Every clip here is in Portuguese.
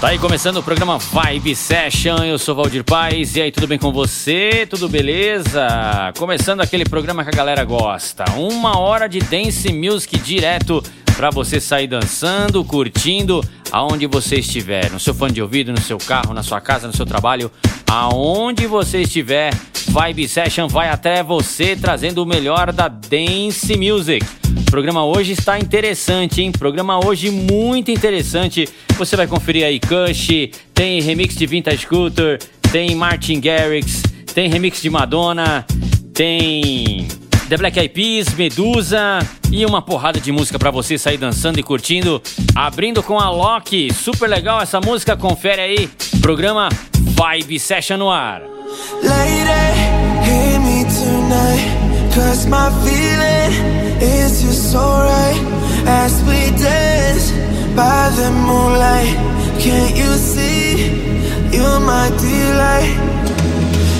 Tá aí começando o programa Vibe Session. Eu sou Valdir Paz. E aí, tudo bem com você? Tudo beleza? Começando aquele programa que a galera gosta. Uma hora de dance music direto para você sair dançando, curtindo aonde você estiver, no seu fone de ouvido, no seu carro, na sua casa, no seu trabalho, aonde você estiver. Vibe Session vai até você trazendo o melhor da dance music. O programa hoje está interessante, hein? Programa hoje muito interessante. Você vai conferir aí Kush, tem remix de Vintage Scooter, tem Martin Garrix, tem remix de Madonna, tem The Black Eyed Peas, Medusa e uma porrada de música para você sair dançando e curtindo. Abrindo com a Loki, super legal essa música, confere aí. Programa Vibe Session no ar.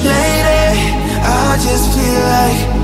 Lady, I just feel like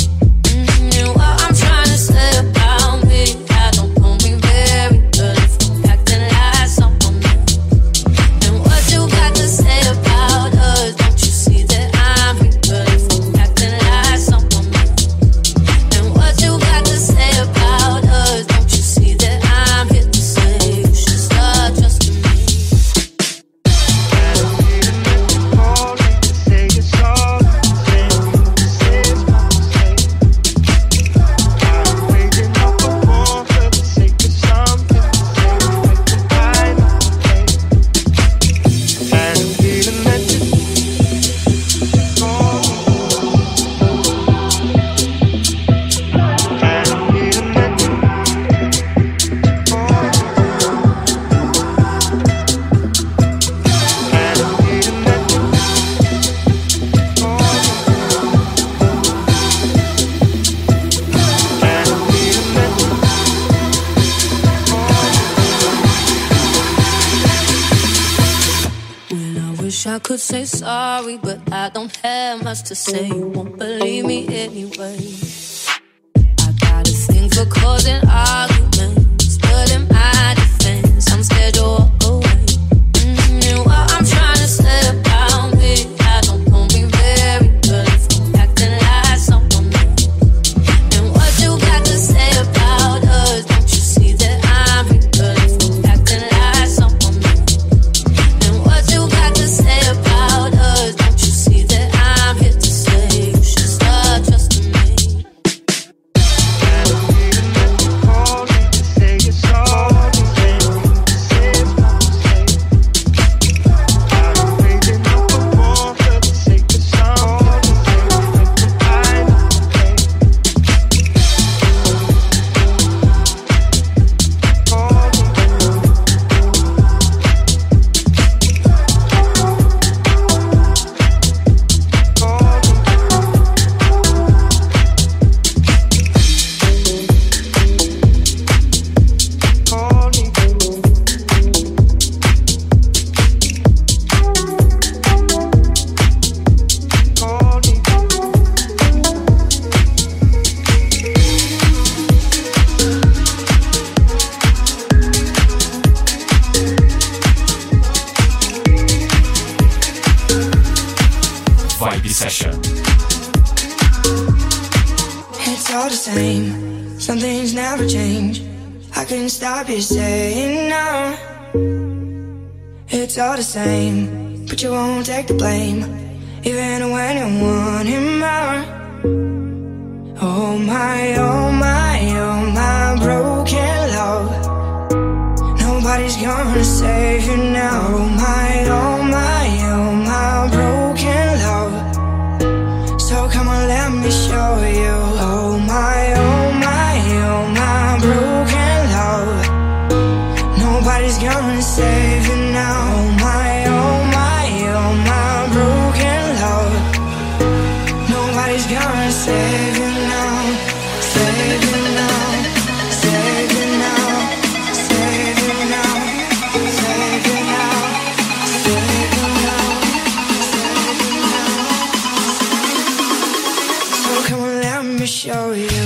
say gonna save you now. Oh my, oh my, oh my broken love. Nobody's gonna save you now Save you now. Save you now. Save you now. Save you now. Save you now. Save you now. So come on, let me show you.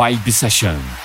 Vibe Session.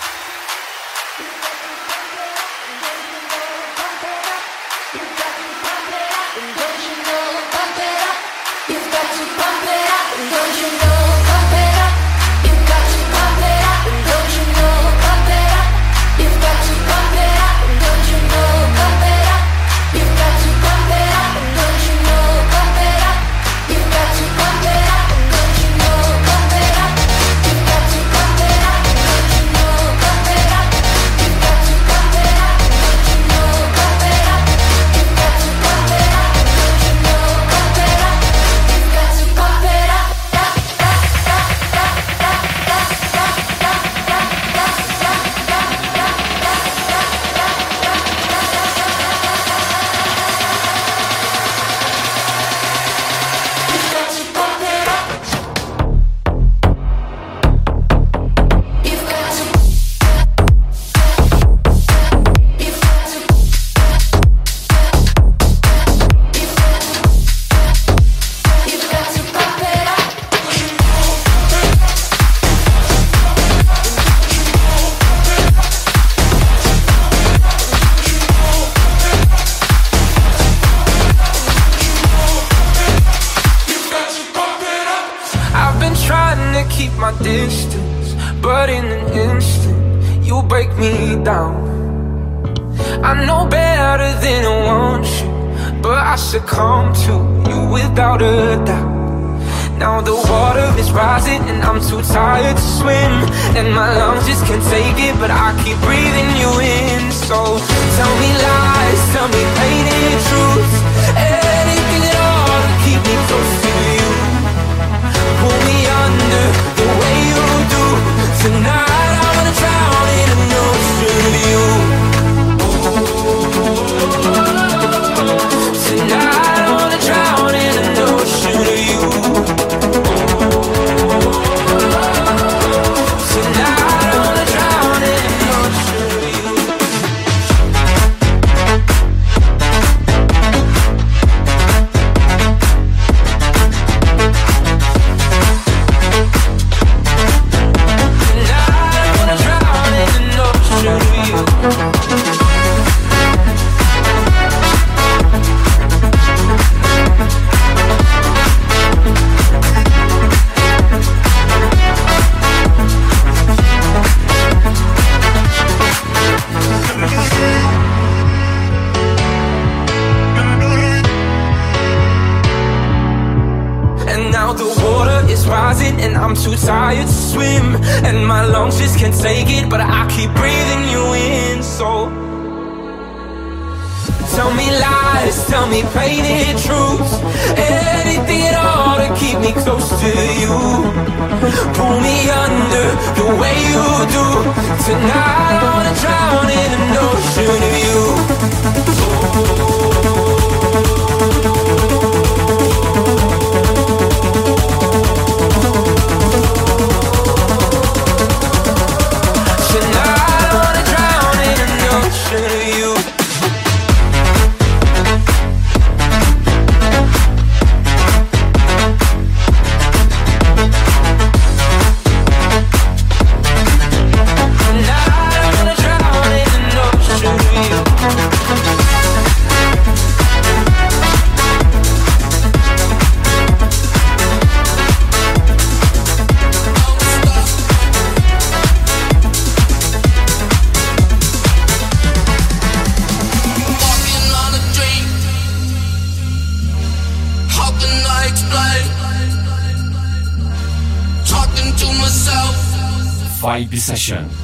Session.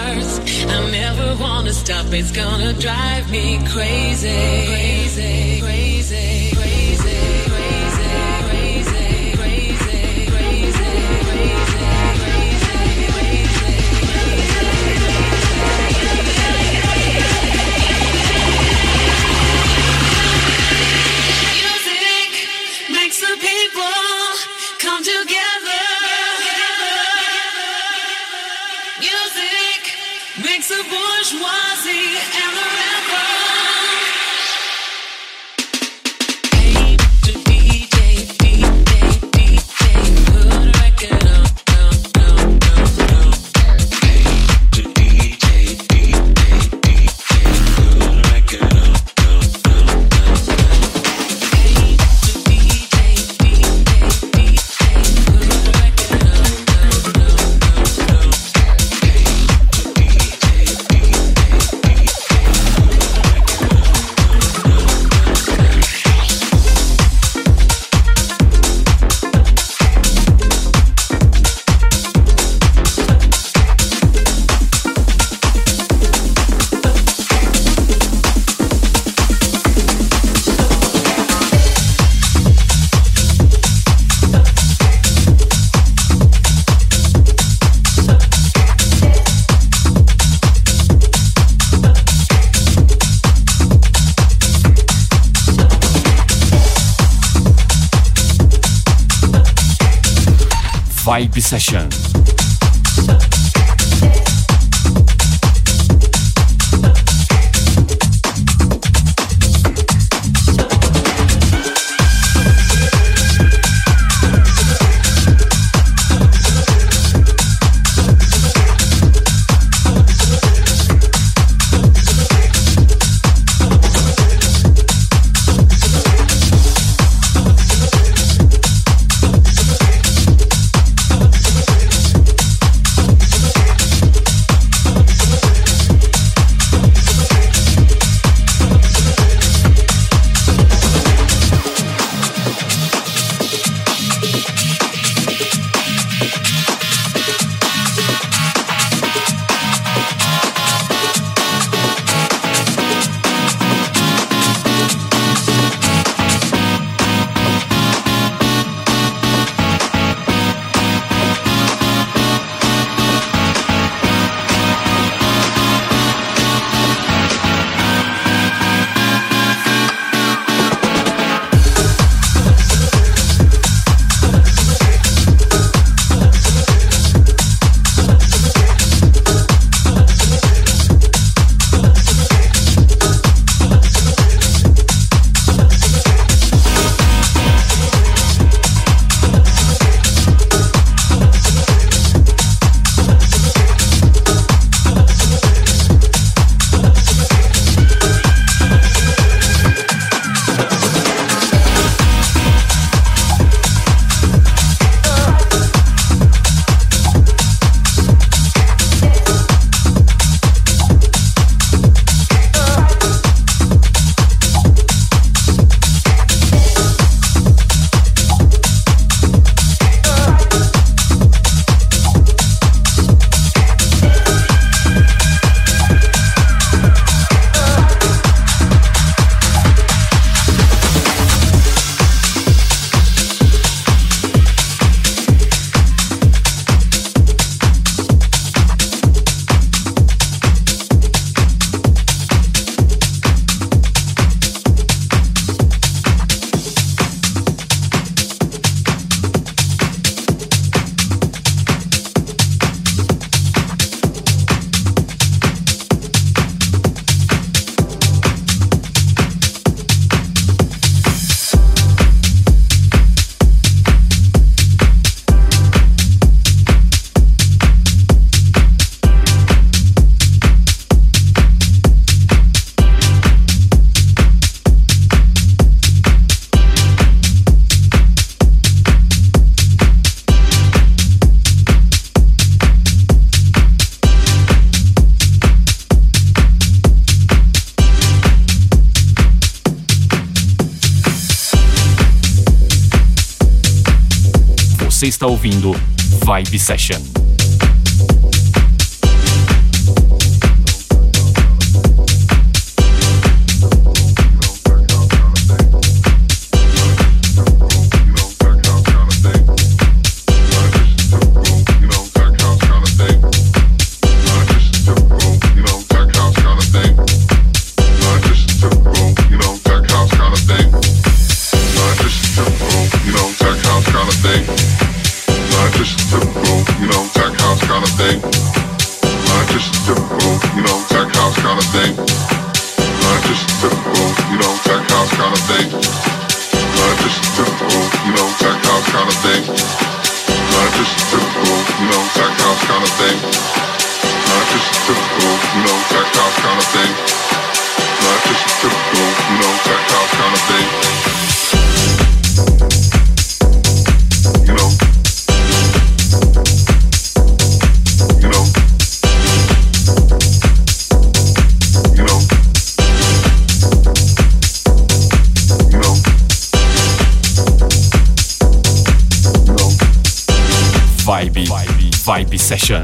I never wanna stop. It's gonna drive me crazy, crazy, crazy. Vibe Session. Vibe Session. Session.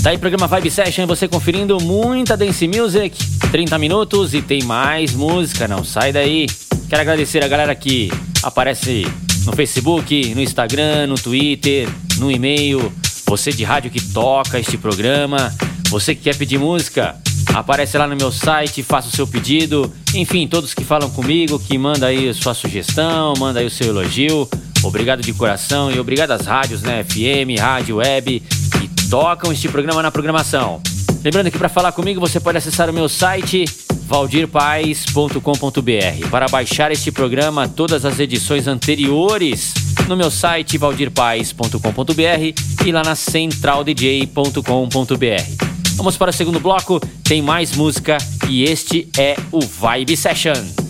Tá aí programa Vibe Session, você conferindo muita dance music, 30 minutos e tem mais música, não sai daí. Quero agradecer a galera que aparece no Facebook, no Instagram, no Twitter, no e-mail, você de rádio que toca este programa, você que quer pedir música, aparece lá no meu site, faça o seu pedido. Enfim, todos que falam comigo, que manda aí sua sugestão, manda aí o seu elogio. Obrigado de coração e obrigado às rádios, né? FM, rádio, web, que tocam este programa na programação. Lembrando que para falar comigo você pode acessar o meu site valdirpaes.com.br para baixar este programa, todas as edições anteriores no meu site valdirpaes.com.br e lá na centraldj.com.br. Vamos para o segundo bloco, tem mais música e este é o Vibe Session.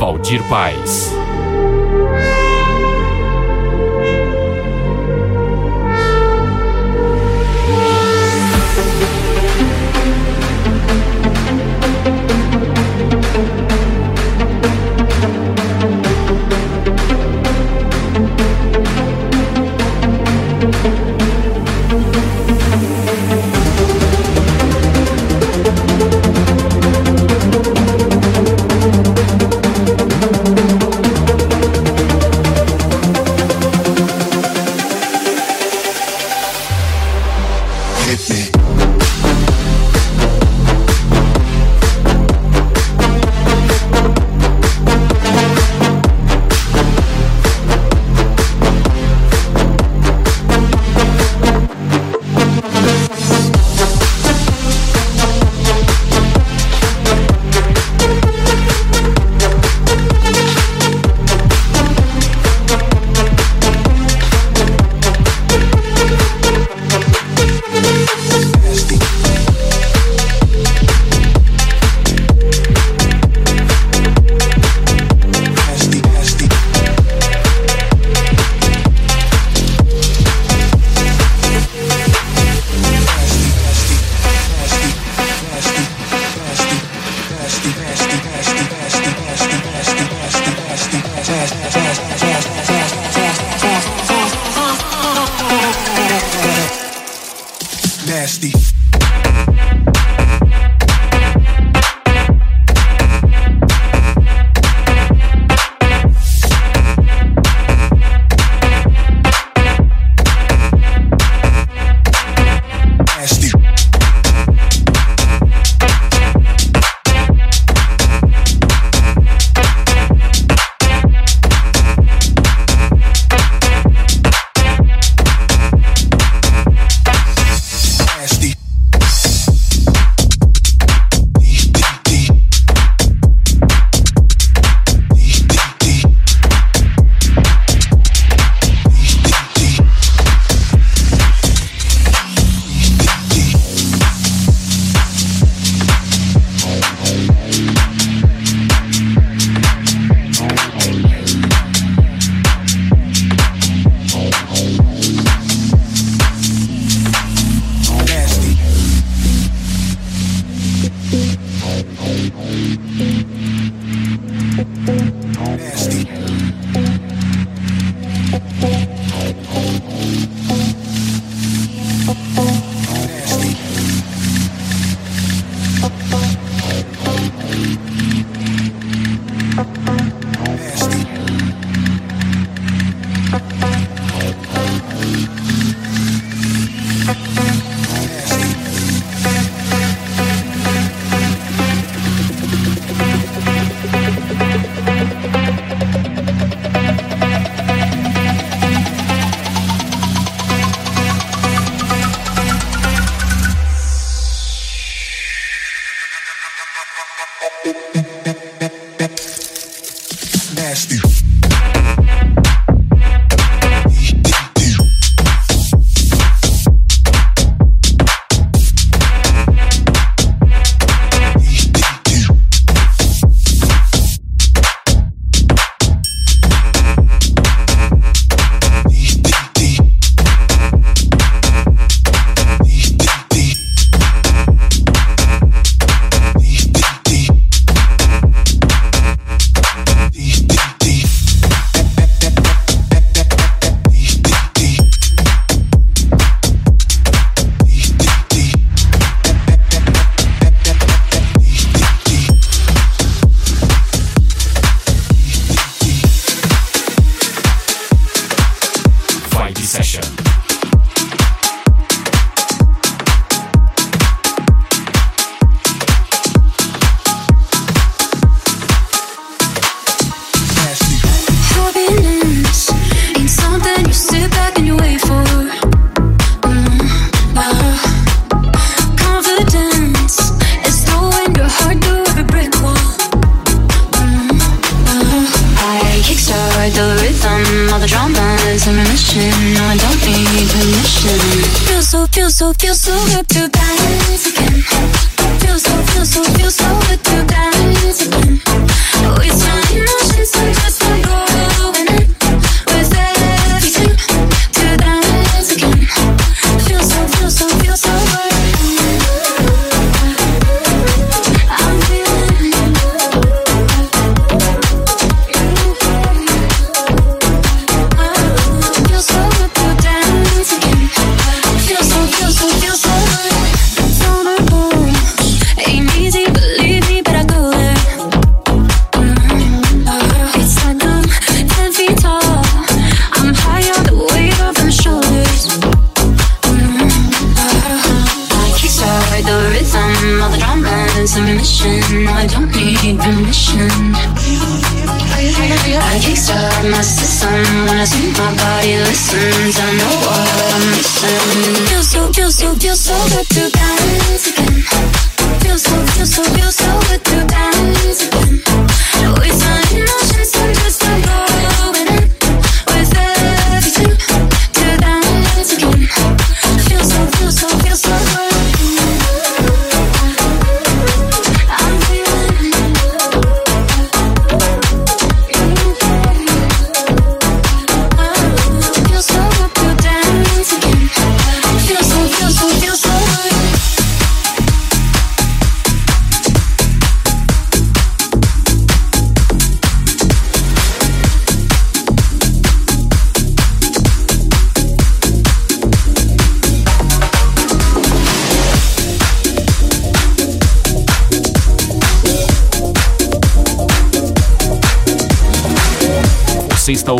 Valdir Paz.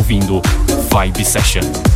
Ouvindo Vibe Session.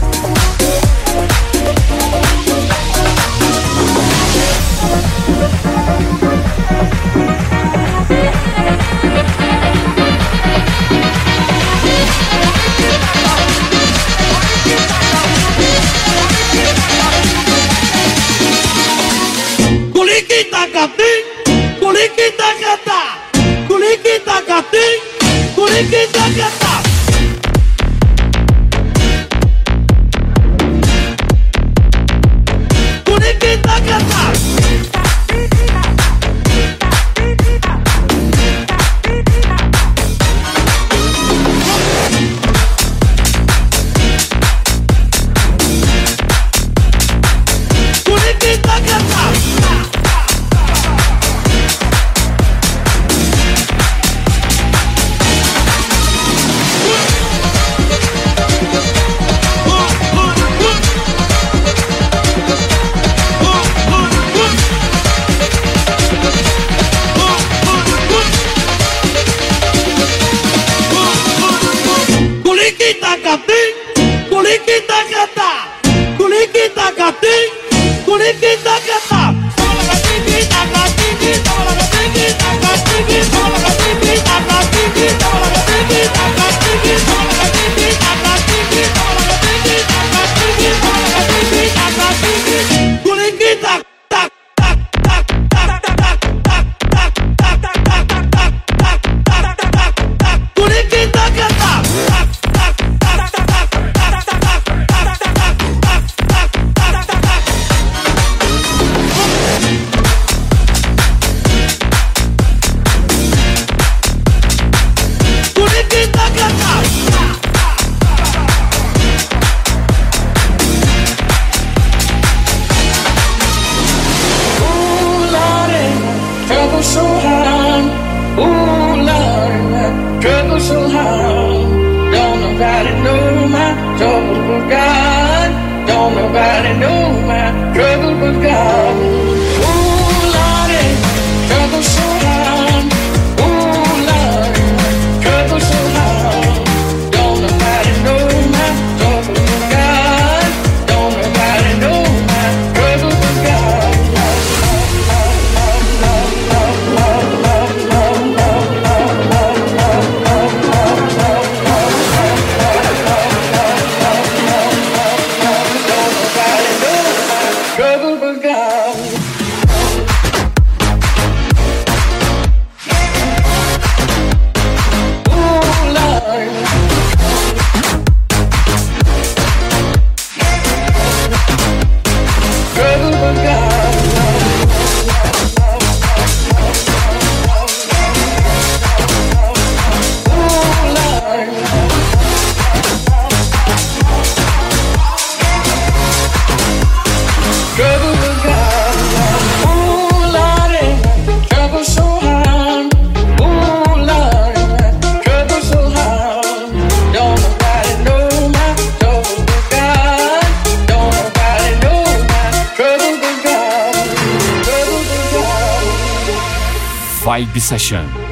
Session.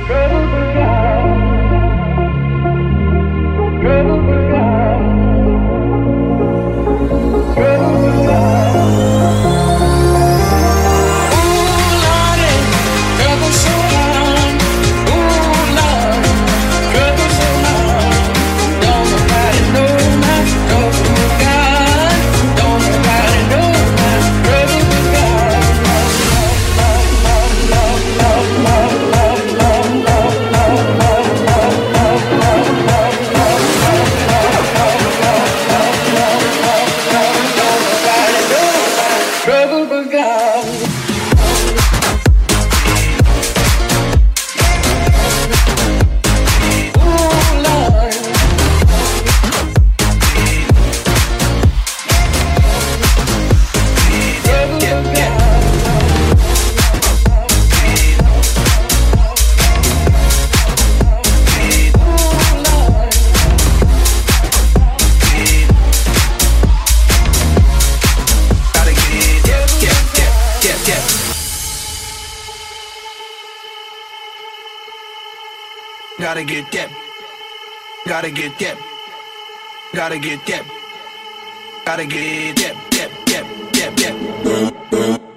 Gotta get that. Gotta get that. Gotta get that. Gotta get that. That. That. That. That.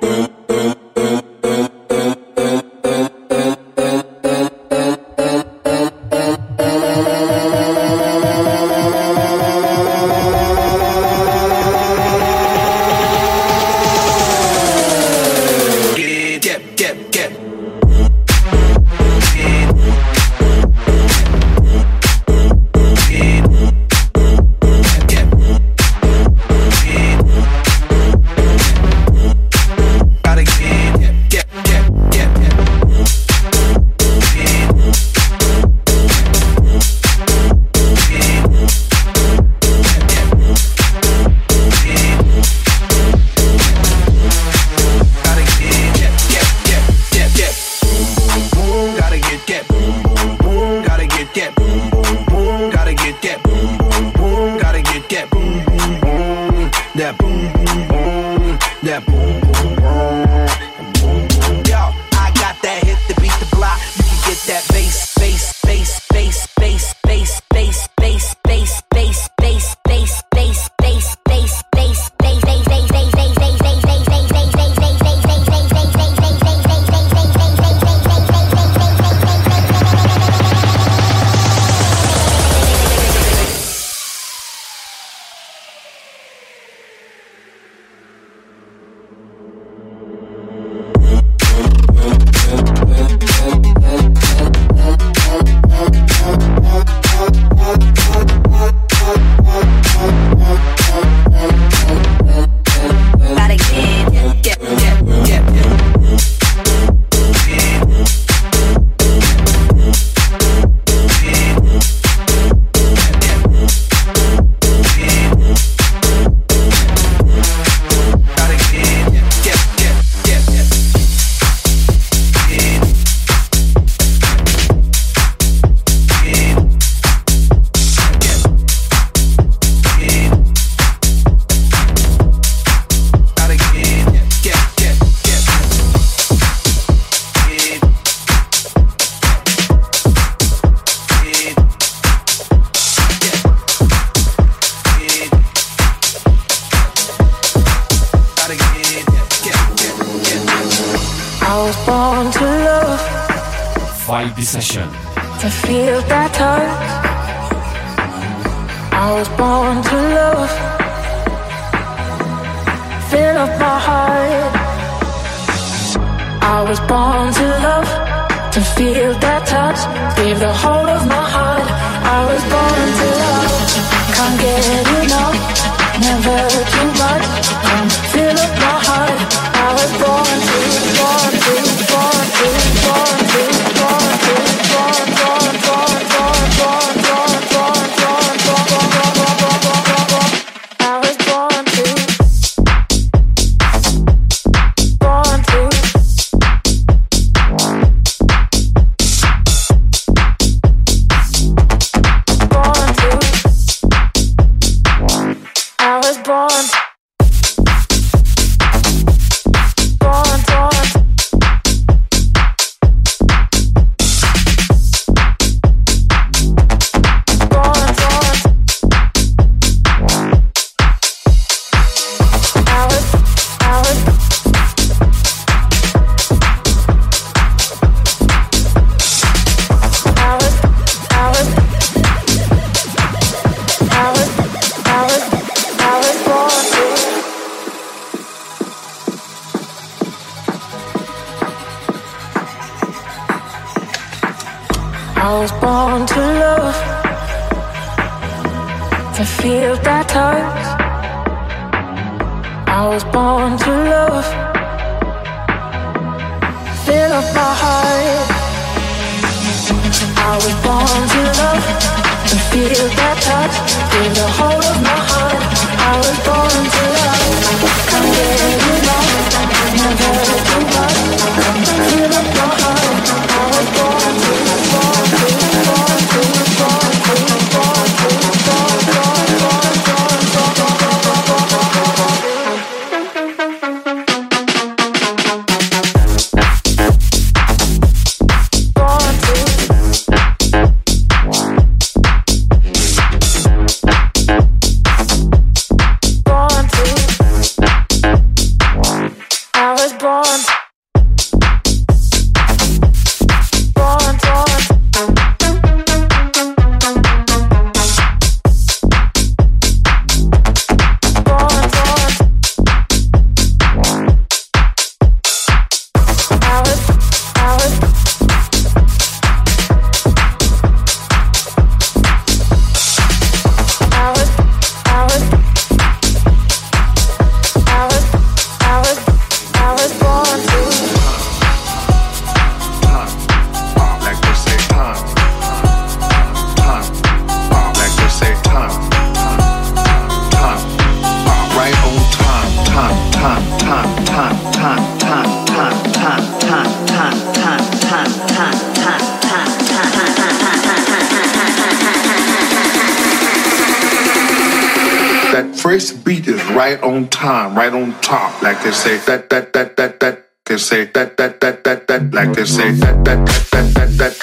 they say that that that that that like they say that that that that that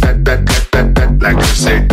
that that that that like they say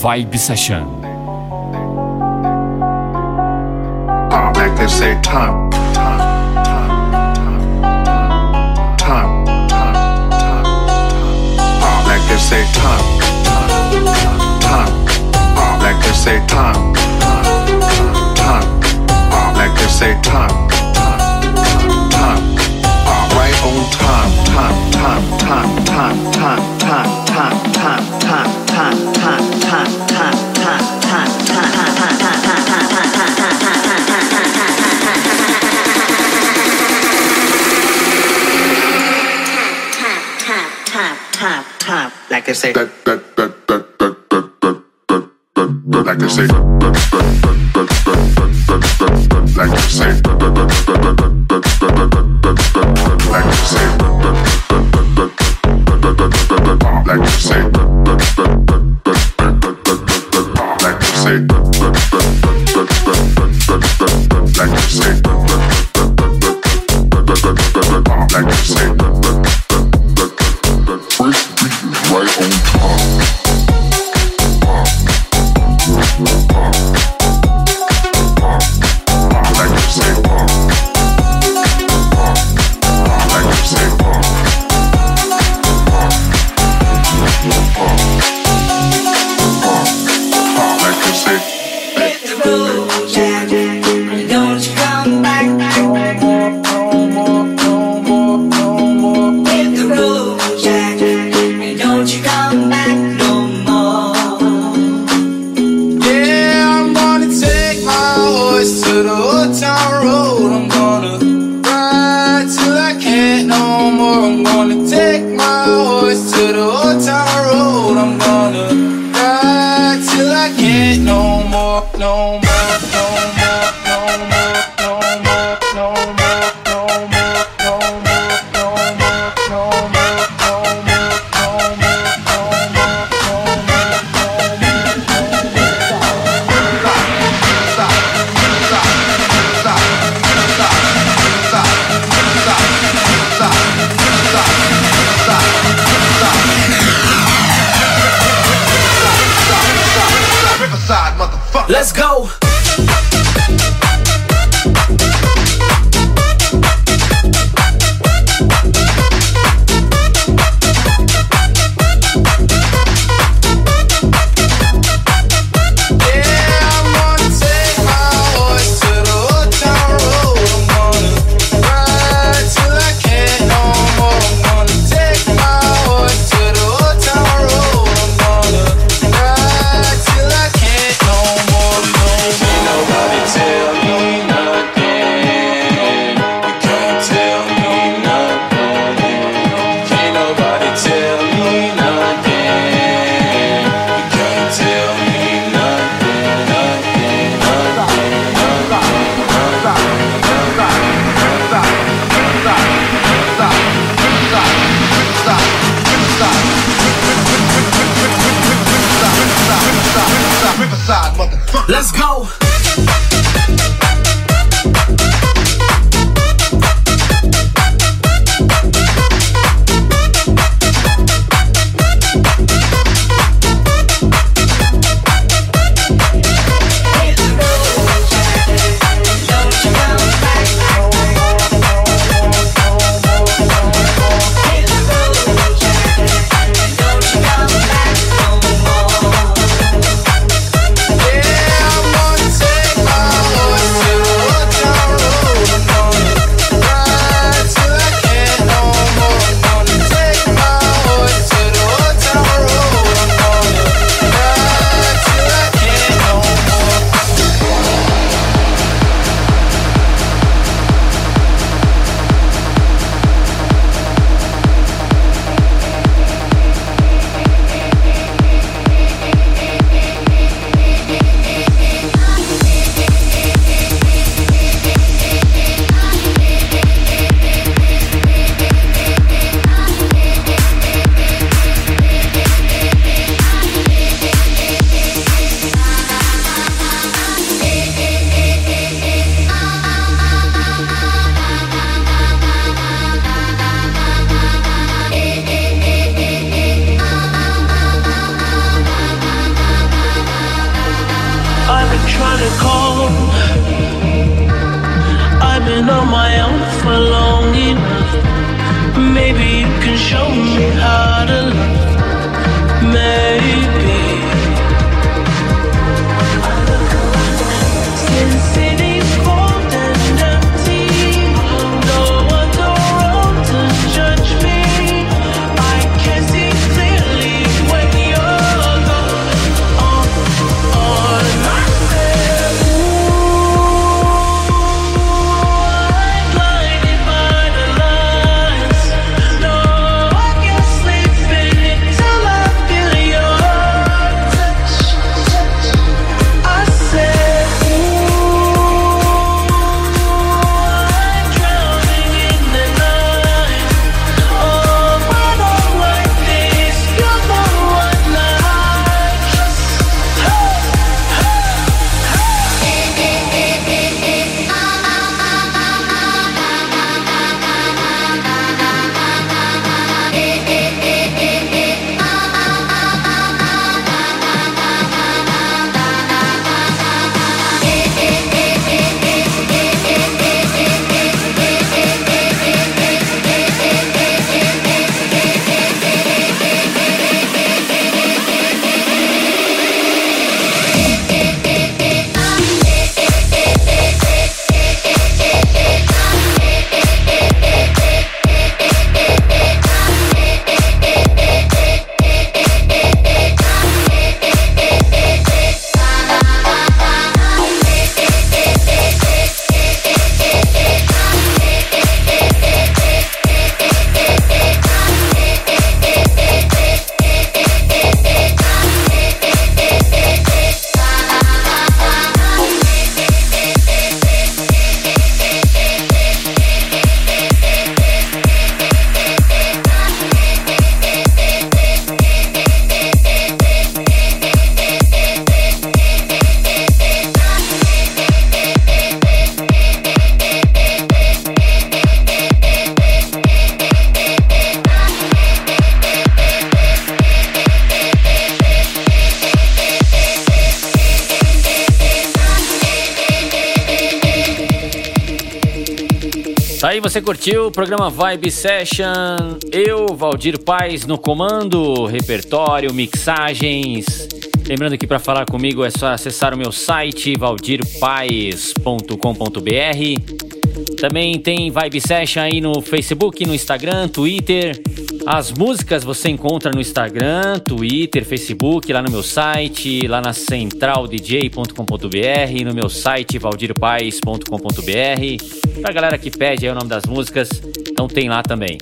vibe session. Come back, they say time, time, time, time, time, they say time, time, time. Come back, they say time, time, time, they say time. like I say, like I say. The old town road. Você curtiu o programa Vibe Session? Eu, Valdir Paz, no comando, repertório, mixagens. Lembrando que para falar comigo é só acessar o meu site valdirpaes.com.br. Também tem Vibe Session aí no Facebook, no Instagram, Twitter. As músicas você encontra no Instagram, Twitter, Facebook, lá no meu site, lá na centraldj.com.br, no meu site valdirpaes.com.br. Pra galera que pede aí o nome das músicas, então tem lá também.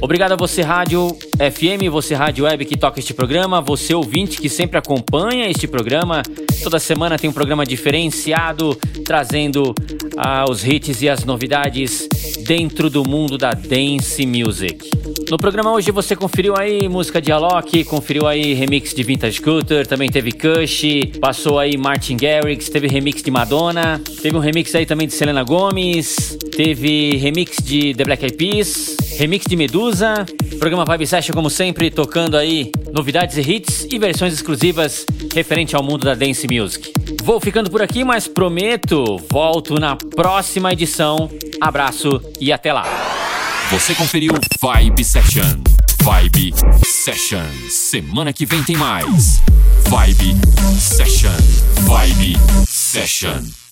Obrigado a você, Rádio FM, você, Rádio Web, que toca este programa, você, ouvinte, que sempre acompanha este programa. Toda semana tem um programa diferenciado, trazendo ah, os hits e as novidades dentro do mundo da dance music. No programa hoje você conferiu aí música de Alok, conferiu aí remix de Vintage Scooter, também teve Kush, passou aí Martin Garrix, teve remix de Madonna, teve um remix aí também de Selena Gomez, teve remix de The Black Eyed Peas, remix de Medusa. Programa Vibe Session, como sempre, tocando aí novidades e hits e versões exclusivas referente ao mundo da dance music. Vou ficando por aqui, mas prometo, volto na próxima edição. Abraço e até lá. Você conferiu Vibe Session. Vibe Session. Semana que vem tem mais. Vibe Session. Vibe Session.